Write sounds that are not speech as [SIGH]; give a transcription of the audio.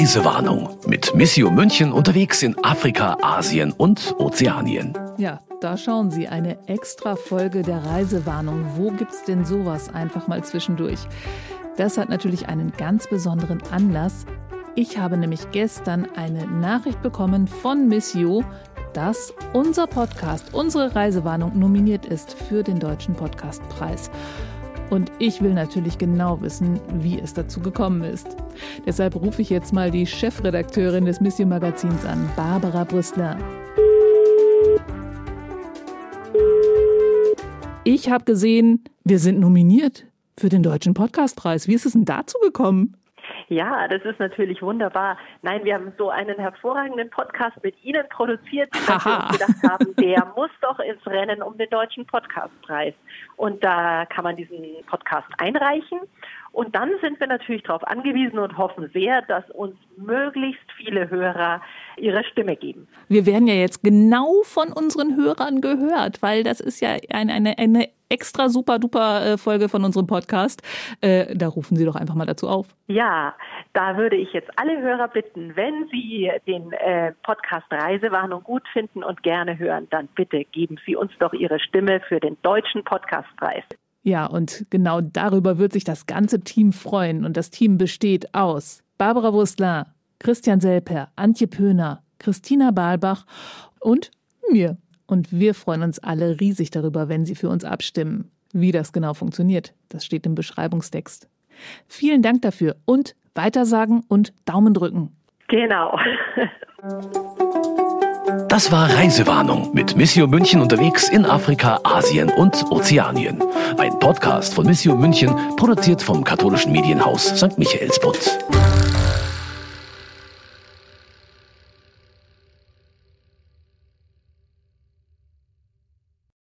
Reisewarnung mit Missio München unterwegs in Afrika, Asien und Ozeanien. Ja, da schauen Sie eine extra Folge der Reisewarnung. Wo gibt's denn sowas einfach mal zwischendurch? Das hat natürlich einen ganz besonderen Anlass. Ich habe nämlich gestern eine Nachricht bekommen von Missio, dass unser Podcast, unsere Reisewarnung nominiert ist für den Deutschen Podcastpreis. Und ich will natürlich genau wissen, wie es dazu gekommen ist. Deshalb rufe ich jetzt mal die Chefredakteurin des Mission Magazins an, Barbara Brüstler. Ich habe gesehen, wir sind nominiert für den Deutschen Podcastpreis. Wie ist es denn dazu gekommen? Ja, das ist natürlich wunderbar. Nein, wir haben so einen hervorragenden Podcast mit Ihnen produziert, dass wir uns gedacht haben, der [LAUGHS] muss doch ins Rennen um den deutschen Podcastpreis. Und da kann man diesen Podcast einreichen. Und dann sind wir natürlich darauf angewiesen und hoffen sehr, dass uns möglichst viele Hörer ihre Stimme geben. Wir werden ja jetzt genau von unseren Hörern gehört, weil das ist ja eine, eine, eine extra super duper äh, Folge von unserem Podcast. Äh, da rufen Sie doch einfach mal dazu auf. Ja, da würde ich jetzt alle Hörer bitten, wenn Sie den äh, Podcast Reisewarnung gut finden und gerne hören, dann bitte geben Sie uns doch Ihre Stimme für den deutschen Podcastpreis. Ja, und genau darüber wird sich das ganze Team freuen. Und das Team besteht aus Barbara Wurstler, Christian Selper, Antje Pöhner, Christina Balbach und mir. Und wir freuen uns alle riesig darüber, wenn Sie für uns abstimmen. Wie das genau funktioniert, das steht im Beschreibungstext. Vielen Dank dafür und weitersagen und Daumen drücken. Genau. Das war Reisewarnung mit Missio München unterwegs in Afrika, Asien und Ozeanien. Ein Podcast von Missio München, produziert vom katholischen Medienhaus St. Michaelsbund.